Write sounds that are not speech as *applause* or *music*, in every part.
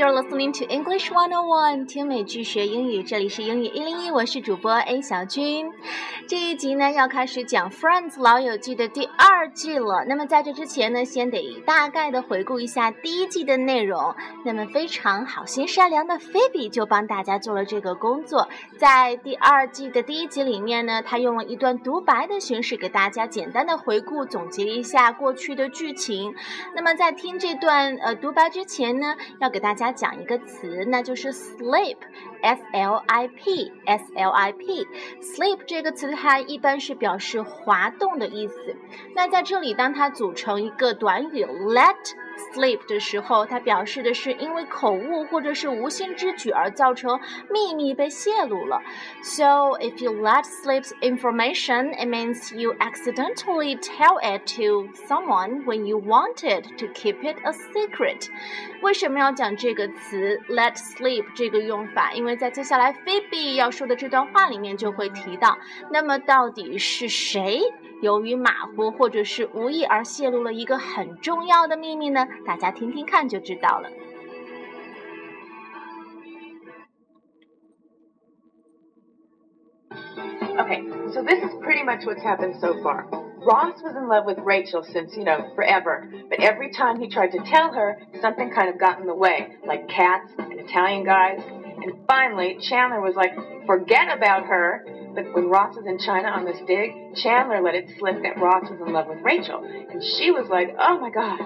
you're listening to English 101，听美剧学英语，这里是英语一零一，我是主播 A 小军。这一集呢要开始讲《Friends 老友记》的第二季了。那么在这之前呢，先得大概的回顾一下第一季的内容。那么非常好心善良的菲比就帮大家做了这个工作，在第二季的第一集里面呢，他用了一段独白的形式给大家简单的回顾总结一下过去的剧情。那么在听这段呃独白之前呢，要给大家讲一个词，那就是 sleep，s l i p，s l i p，sleep 这个词它一般是表示滑动的意思。那在这里，当它组成一个短语 let。Sleep 的时候，它表示的是因为口误或者是无心之举而造成秘密被泄露了。So if you let slip information, it means you accidentally tell it to someone when you wanted to keep it a secret。为什么要讲这个词 let sleep 这个用法？因为在接下来 Phoebe 要说的这段话里面就会提到。那么到底是谁？由于马虎或者是无意而泄露了一个很重要的秘密呢？大家听听看就知道了。Okay, so this is pretty much what's happened so far. Ross was in love with Rachel since, you know, forever. But every time he tried to tell her, something kind of got in the way, like cats and Italian guys. And finally, Chandler was like, forget about her but when Ross was in China on this dig, Chandler let it slip that Ross was in love with Rachel. And she was like, oh my God.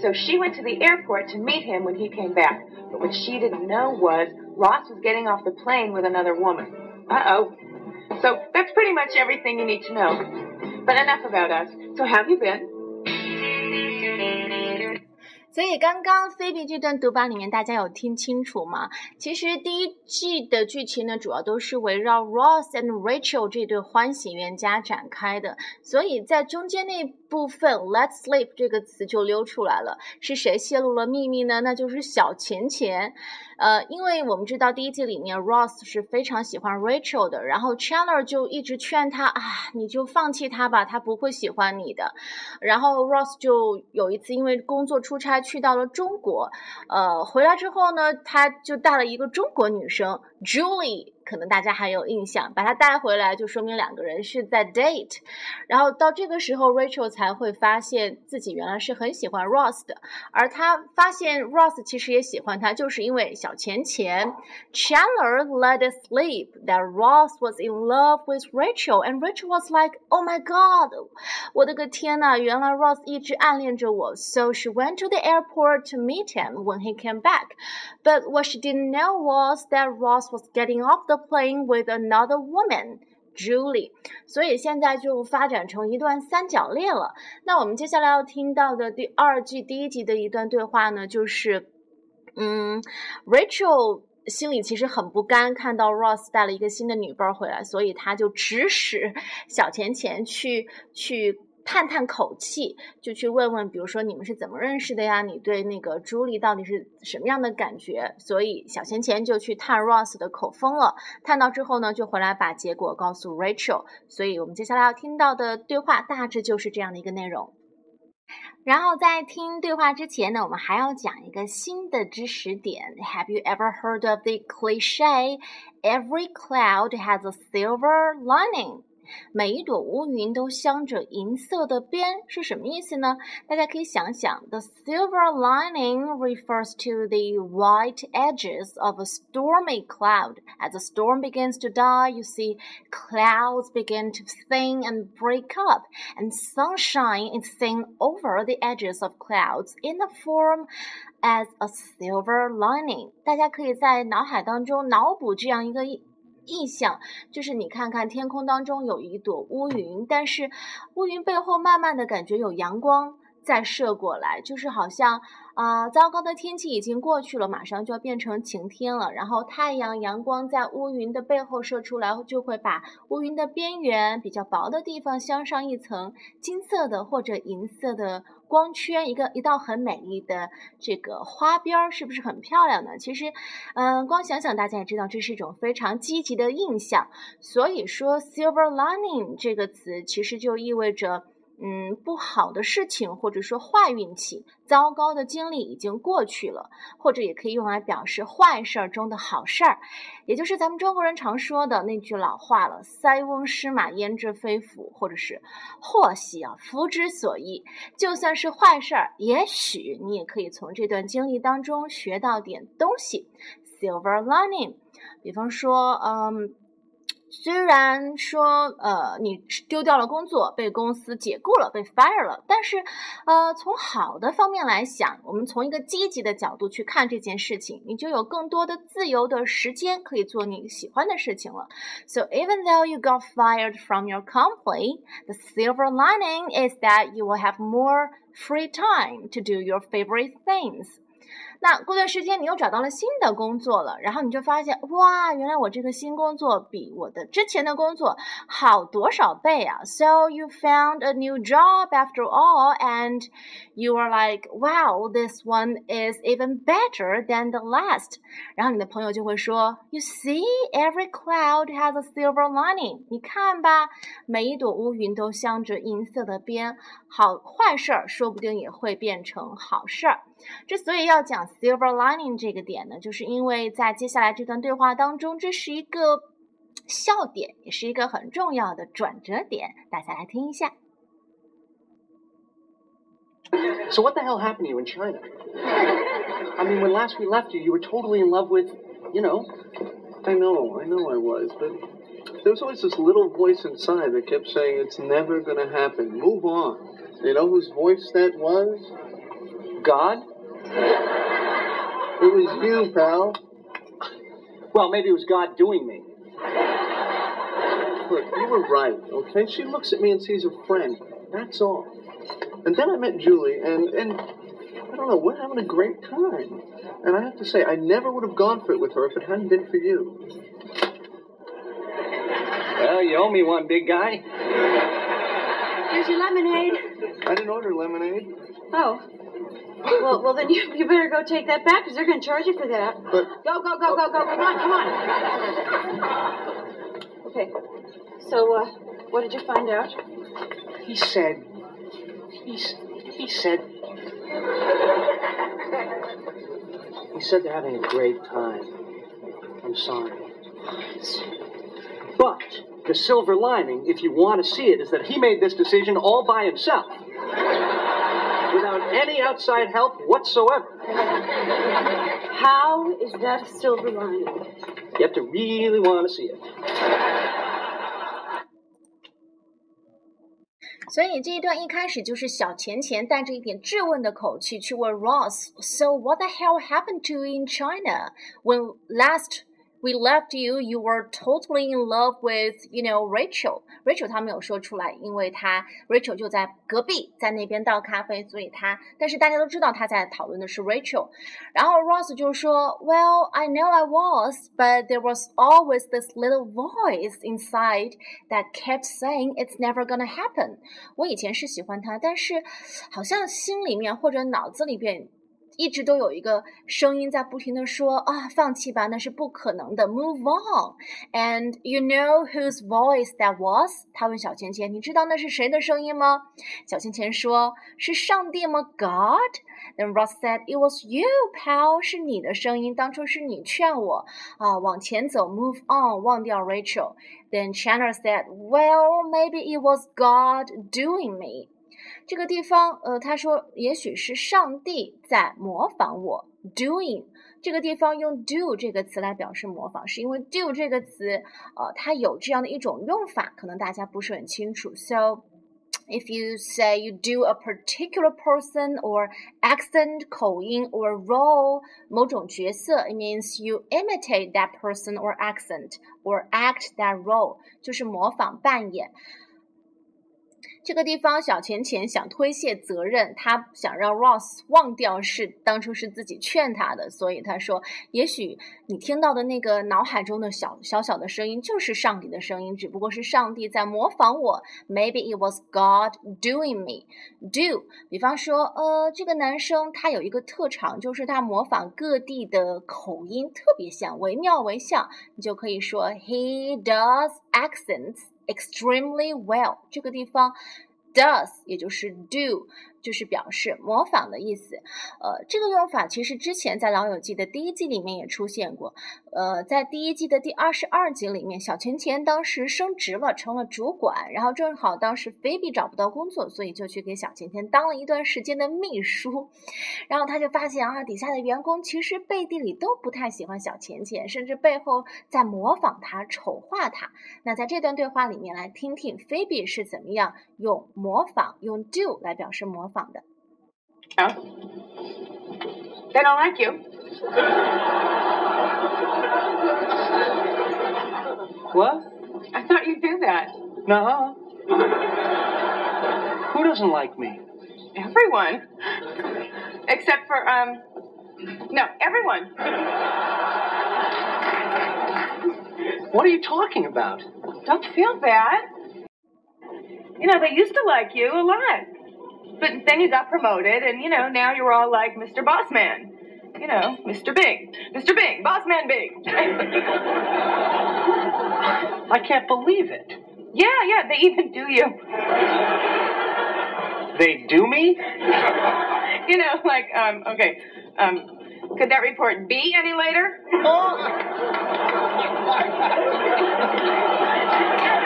So she went to the airport to meet him when he came back. But what she didn't know was Ross was getting off the plane with another woman. Uh oh. So that's pretty much everything you need to know. But enough about us. So how have you been? 所以刚刚菲比这段独白里面，大家有听清楚吗？其实第一季的剧情呢，主要都是围绕 Ross and Rachel 这对欢喜冤家展开的，所以在中间那部分 “Let's sleep” 这个词就溜出来了。是谁泄露了秘密呢？那就是小钱钱。呃，因为我们知道第一季里面 Ross 是非常喜欢 Rachel 的，然后 Chandler 就一直劝他啊，你就放弃他吧，他不会喜欢你的。然后 Ross 就有一次因为工作出差去到了中国，呃，回来之后呢，他就带了一个中国女生 Julie。可能大家还有印象，把他带回来就说明两个人是在 date，然后到这个时候 Rachel 才会发现自己原来是很喜欢 Ross 的，而他发现 Ross 其实也喜欢他，就是因为小钱钱。Chandler let it slip that Ross was in love with Rachel，and Rachel was like，Oh my God，我的个天呐，原来 Ross 一直暗恋着我。So she went to the airport to meet him when he came back，but what she didn't know was that Ross was getting off the playing with another woman, Julie，所以现在就发展成一段三角恋了。那我们接下来要听到的第二季第一集的一段对话呢，就是，嗯，Rachel 心里其实很不甘，看到 Ross 带了一个新的女伴回来，所以他就指使小钱钱去去。叹叹口气，就去问问，比如说你们是怎么认识的呀？你对那个朱莉到底是什么样的感觉？所以小钱钱就去探 Ross 的口风了。探到之后呢，就回来把结果告诉 Rachel。所以我们接下来要听到的对话大致就是这样的一个内容。然后在听对话之前呢，我们还要讲一个新的知识点。Have you ever heard of the cliche "Every cloud has a silver lining"？每一朵乌云都镶着银色的边，是什么意思呢？大家可以想想，the silver lining refers to the white edges of a stormy cloud. As the storm begins to die, you see clouds begin to thin and break up, and sunshine is seen over the edges of clouds in the form as a silver lining. 大家可以在脑海当中脑补这样一个。 印象就是你看看天空当中有一朵乌云，但是乌云背后慢慢的感觉有阳光在射过来，就是好像啊，糟糕的天气已经过去了，马上就要变成晴天了。然后太阳阳光在乌云的背后射出来，就会把乌云的边缘比较薄的地方镶上一层金色的或者银色的。光圈一个一道很美丽的这个花边儿，是不是很漂亮呢？其实，嗯，光想想大家也知道，这是一种非常积极的印象。所以说，silver lining 这个词其实就意味着，嗯，不好的事情或者说坏运气、糟糕的经历已经过去了，或者也可以用来表示坏事儿中的好事儿，也就是咱们中国人常说的那句老话了：“塞翁失马，焉知非福”，或者是“祸兮啊，福之所依”。就算是坏事儿，也许你也可以从这段经历当中学到点东西，silver lining。比方说，嗯。虽然说，呃，你丢掉了工作，被公司解雇了，被 fire 了，但是，呃，从好的方面来想，我们从一个积极的角度去看这件事情，你就有更多的自由的时间可以做你喜欢的事情了。So even though you got fired from your company, the silver lining is that you will have more free time to do your favorite things. 那过段时间你又找到了新的工作了，然后你就发现，哇，原来我这个新工作比我的之前的工作好多少倍啊！So you found a new job after all, and you are like, wow, this one is even better than the last。然后你的朋友就会说，You see, every cloud has a silver lining。你看吧，每一朵乌云都镶着银色的边，好坏事儿说不定也会变成好事儿。之所以要讲 silver lining 这个点呢，就是因为在接下来这段对话当中，这是一个笑点，也是一个很重要的转折点。大家来听一下。So what the hell happened to you in China? I mean, when last we left you, you were totally in love with, you know. I know, I know I was, but there was always this little voice inside that kept saying it's never going to happen. Move on. You know whose voice that was? God? It was you, pal. Well, maybe it was God doing me. Look, you were right, okay? She looks at me and sees a friend. That's all. And then I met Julie, and, and I don't know, we're having a great time. And I have to say, I never would have gone for it with her if it hadn't been for you. Well, you owe me one, big guy. Here's your lemonade. I didn't order lemonade. Oh. Well, well, then you, you better go take that back because they're going to charge you for that. But Go, go, go, go, go. Come on, come on. Okay. So, uh, what did you find out? He said. He's, he said. He said they're having a great time. I'm sorry. But the silver lining, if you want to see it, is that he made this decision all by himself. Without any outside help whatsoever. How is that a silver lining? You have to really want to see it. 所以这一段一开始就是小钱钱带着一点质问的口气去问 Ross，So what the hell happened to you in China when last we left you, you were totally in love with, you know, Rachel. Rachel 他没有说出来，因为他 Rachel 就在隔壁，在那边倒咖啡，所以他，但是大家都知道他在讨论的是 Rachel。然后 Ross 就说，Well, I know I was, but there was always this little voice inside that kept saying it's never gonna happen。我以前是喜欢他，但是好像心里面或者脑子里边。 一直都有一个声音在不停的说啊，放弃吧，那是不可能的，move on。And you know whose voice that was？他问小钱钱，你知道那是谁的声音吗？小钱钱说，是上帝吗？God。Then Ross said it was you, pal，是你的声音，当初是你劝我啊往前走，move on，忘掉 Rachel。Then Chandler said, well, maybe it was God doing me。 这个地方，呃，他说，也许是上帝在模仿我，doing 这个地方用 do 这个词来表示模仿，是因为 do 这个词，呃，它有这样的一种用法，可能大家不是很清楚。So if you say you do a particular person or accent 口音 or role 某种角色，it means you imitate that person or accent or act that role，就是模仿扮演。 这个地方，小钱钱想推卸责任，他想让 Ross 忘掉是当初是自己劝他的，所以他说：“也许你听到的那个脑海中的小小小的声音就是上帝的声音，只不过是上帝在模仿我。Maybe it was God doing me. Do，比方说，呃，这个男生他有一个特长，就是他模仿各地的口音特别像，惟妙惟肖，你就可以说 He does accents。” extremely well，这个地方 does，也就是 do。 就是表示模仿的意思，呃，这个用法其实之前在《老友记》的第一季里面也出现过，呃，在第一季的第二十二集里面，小钱钱当时升职了，成了主管，然后正好当时菲比找不到工作，所以就去给小钱钱当了一段时间的秘书，然后他就发现啊，底下的员工其实背地里都不太喜欢小钱钱，甚至背后在模仿他、丑化他。那在这段对话里面，来听听菲比是怎么样用模仿、用 do 来表示模仿。仿的。Oh. They don't like you. What? I thought you'd do that. No. Who doesn't like me? Everyone. Except for, um, no, everyone. What are you talking about? Don't feel bad. You know, they used to like you a lot. But then you got promoted, and you know, now you're all like Mr. Boss Man. You know, Mr. Big. Mr. Big. Boss Man Big. *laughs* I can't believe it. Yeah, yeah, they even do you. They do me? *laughs* You know, like, um, okay, um, could that report be any later? *laughs*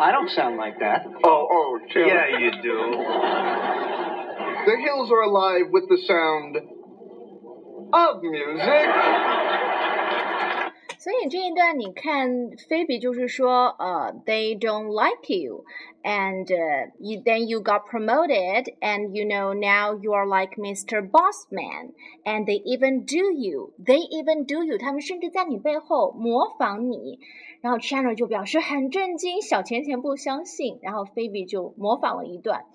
I don't sound like that. Oh, oh. Yeah, you do. The hills are alive with the sound of music. 所以这一段你看，菲比就是说，呃、uh,，they don't like you, and uh, you then you got promoted, and you know now you are like Mr. Bossman, and they even do you, they even do you，他们甚至在你背后模仿你。然后 Chandler 就表示很震惊，小钱钱不相信，然后菲比就模仿了一段。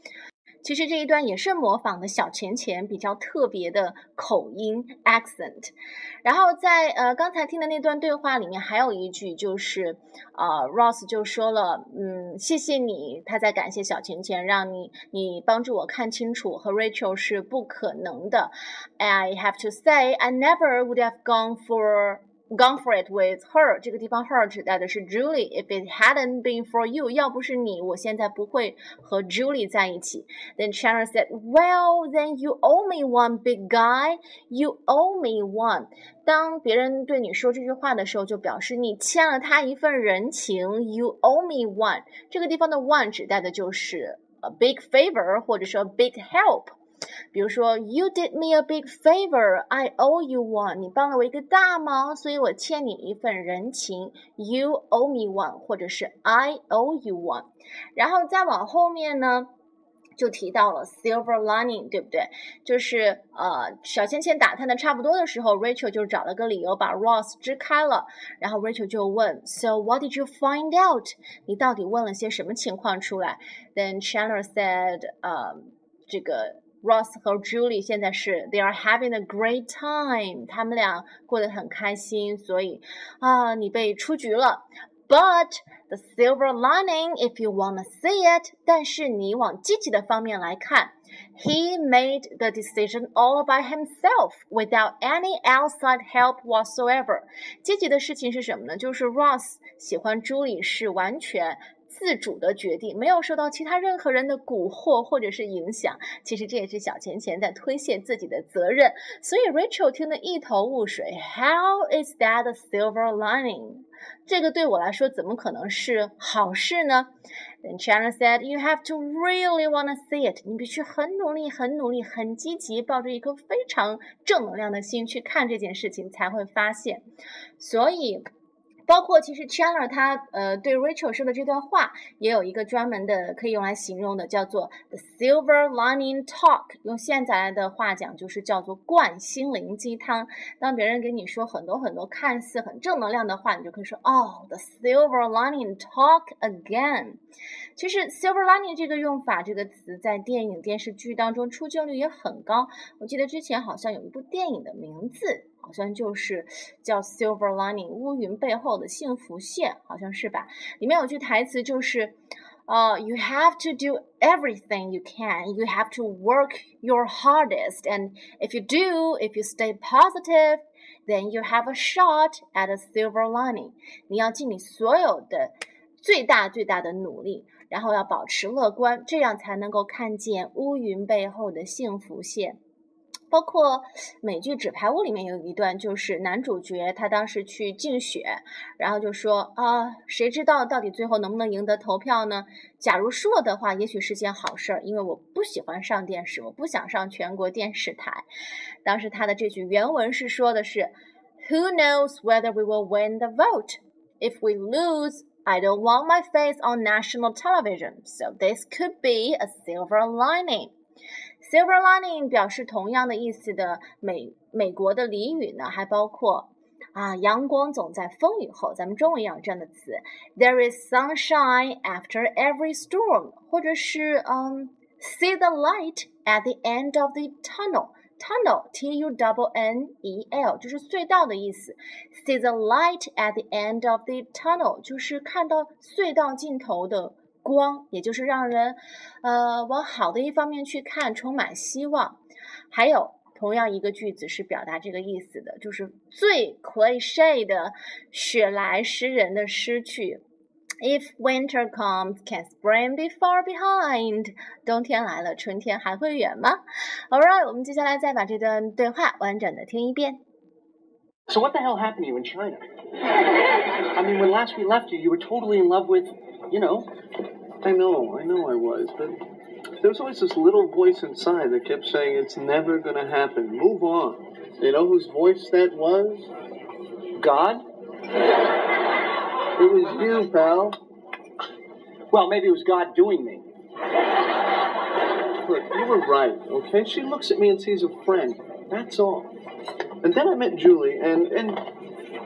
其实这一段也是模仿的小钱钱比较特别的口音 accent，然后在呃刚才听的那段对话里面还有一句就是呃 Ross 就说了，嗯，谢谢你，他在感谢小钱钱，让你你帮助我看清楚和 Rachel 是不可能的。I have to say I never would have gone for gone for it with her，这个地方 her 指代的是 Julie。If it hadn't been for you，要不是你，我现在不会和 Julie 在一起。Then Chandler said, "Well, then you owe me one, big guy. You owe me one." 当别人对你说这句话的时候，就表示你欠了他一份人情。You owe me one。这个地方的 one 指代的就是 a big favor 或者说 big help。比如说，You did me a big favor, I owe you one。你帮了我一个大忙，所以我欠你一份人情。You owe me one，或者是 I owe you one。然后再往后面呢，就提到了 silver lining，对不对？就是呃，小芊芊打探的差不多的时候，Rachel 就找了个理由把 Ross 支开了。然后 Rachel 就问，So what did you find out？你到底问了些什么情况出来？Then Chandler said，呃，这个。Ross 和 Julie 现在是 they are having a great time，他们俩过得很开心，所以啊，你被出局了。But the silver lining, if you wanna see it，但是你往积极的方面来看，he made the decision all by himself without any outside help whatsoever。积极的事情是什么呢？就是 Ross 喜欢 Julie 是完全。 自主的决定，没有受到其他任何人的蛊惑或者是影响。其实这也是小钱钱在推卸自己的责任。所以 Rachel 听得一头雾水。How is that silver lining？这个对我来说怎么可能是好事呢？Then China said, "You have to really wanna see it。你必须很努力、很努力、很积极，抱着一颗非常正能量的心去看这件事情，才会发现。所以。包括其实 Chandler 他呃对 Rachel 说的这段话，也有一个专门的可以用来形容的，叫做 the silver lining talk。用现在的话讲，就是叫做灌心灵鸡汤。当别人给你说很多很多看似很正能量的话，你就可以说哦，the silver lining talk again。其实 silver lining 这个用法，这个词在电影电视剧当中出镜率也很高。我记得之前好像有一部电影的名字。好像就是叫 Silver Lining，乌云背后的幸福线，好像是吧？里面有句台词就是，呃，You have to do everything you can. You have to work your hardest, and if you do, if you stay positive, then you have a shot at a silver lining. 你要尽你所有的。最大最大的努力，然后要保持乐观，这样才能够看见乌云背后的幸福线。包括美剧《纸牌屋》里面有一段，就是男主角他当时去竞选，然后就说啊，谁知道到底最后能不能赢得投票呢？假如输了的话，也许是件好事儿，因为我不喜欢上电视，我不想上全国电视台。当时他的这句原文是说的是，Who knows whether we will win the vote? If we lose, I don't want my face on national television, so this could be a silver lining. Silver lining 表示同样的意思的美美国的俚语呢，还包括啊，阳光总在风雨后。咱们中文也有这样的词，There is sunshine after every storm，或者是嗯，See the light at the end of the tunnel。Tunnel, T-U-N-N-E-L，就是隧道的意思。See the light at the end of the tunnel，就是看到隧道尽头的。光，也就是让人，呃，往好的一方面去看，充满希望。还有同样一个句子是表达这个意思的，就是最 cliche 的雪莱诗人的诗句：If winter comes, can spring be far behind？冬天来了，春天还会远吗？All right，我们接下来再把这段对话完整的听一遍。So what the hell happened to you in China? *laughs* I mean, when last we left you, you were totally in love with, you know, I know, I know I was, but there was always this little voice inside that kept saying, it's never going to happen. Move on. You know whose voice that was? God? It was you, pal. Well, maybe it was God doing me. Look, you were right, okay? She looks at me and sees a friend. That's all. And then I met Julie, and, and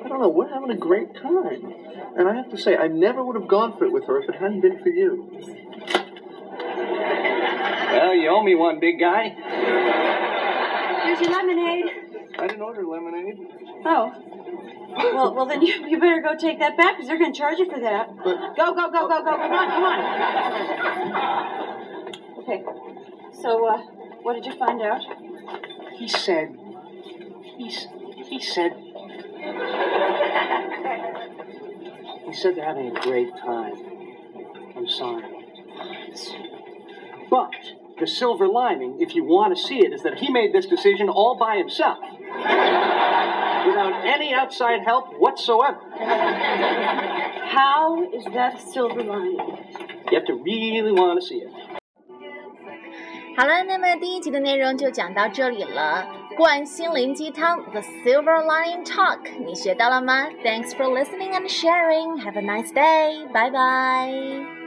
I don't know, we're having a great time. And I have to say, I never would have gone for it with her if it hadn't been for you. Well, you owe me one, big guy. Here's your lemonade. I didn't order lemonade. Oh. Well, well, then you, you better go take that back because they're going to charge you for that. But Go, go, go, go, go. Come on, come on. Okay. So, uh, what did you find out? He said. He's. He said. He said they're having a great time. I'm sorry. But the silver lining, if you want to see it, is that he made this decision all by himself. Without any outside help whatsoever. How is that a silver lining? You have to really want to see it. 好了，那么第一集的内容就讲到这里了。 灌心灵鸡汤，The Silver Lining Talk，你学到了吗？Thanks for listening and sharing. Have a nice day. Bye bye.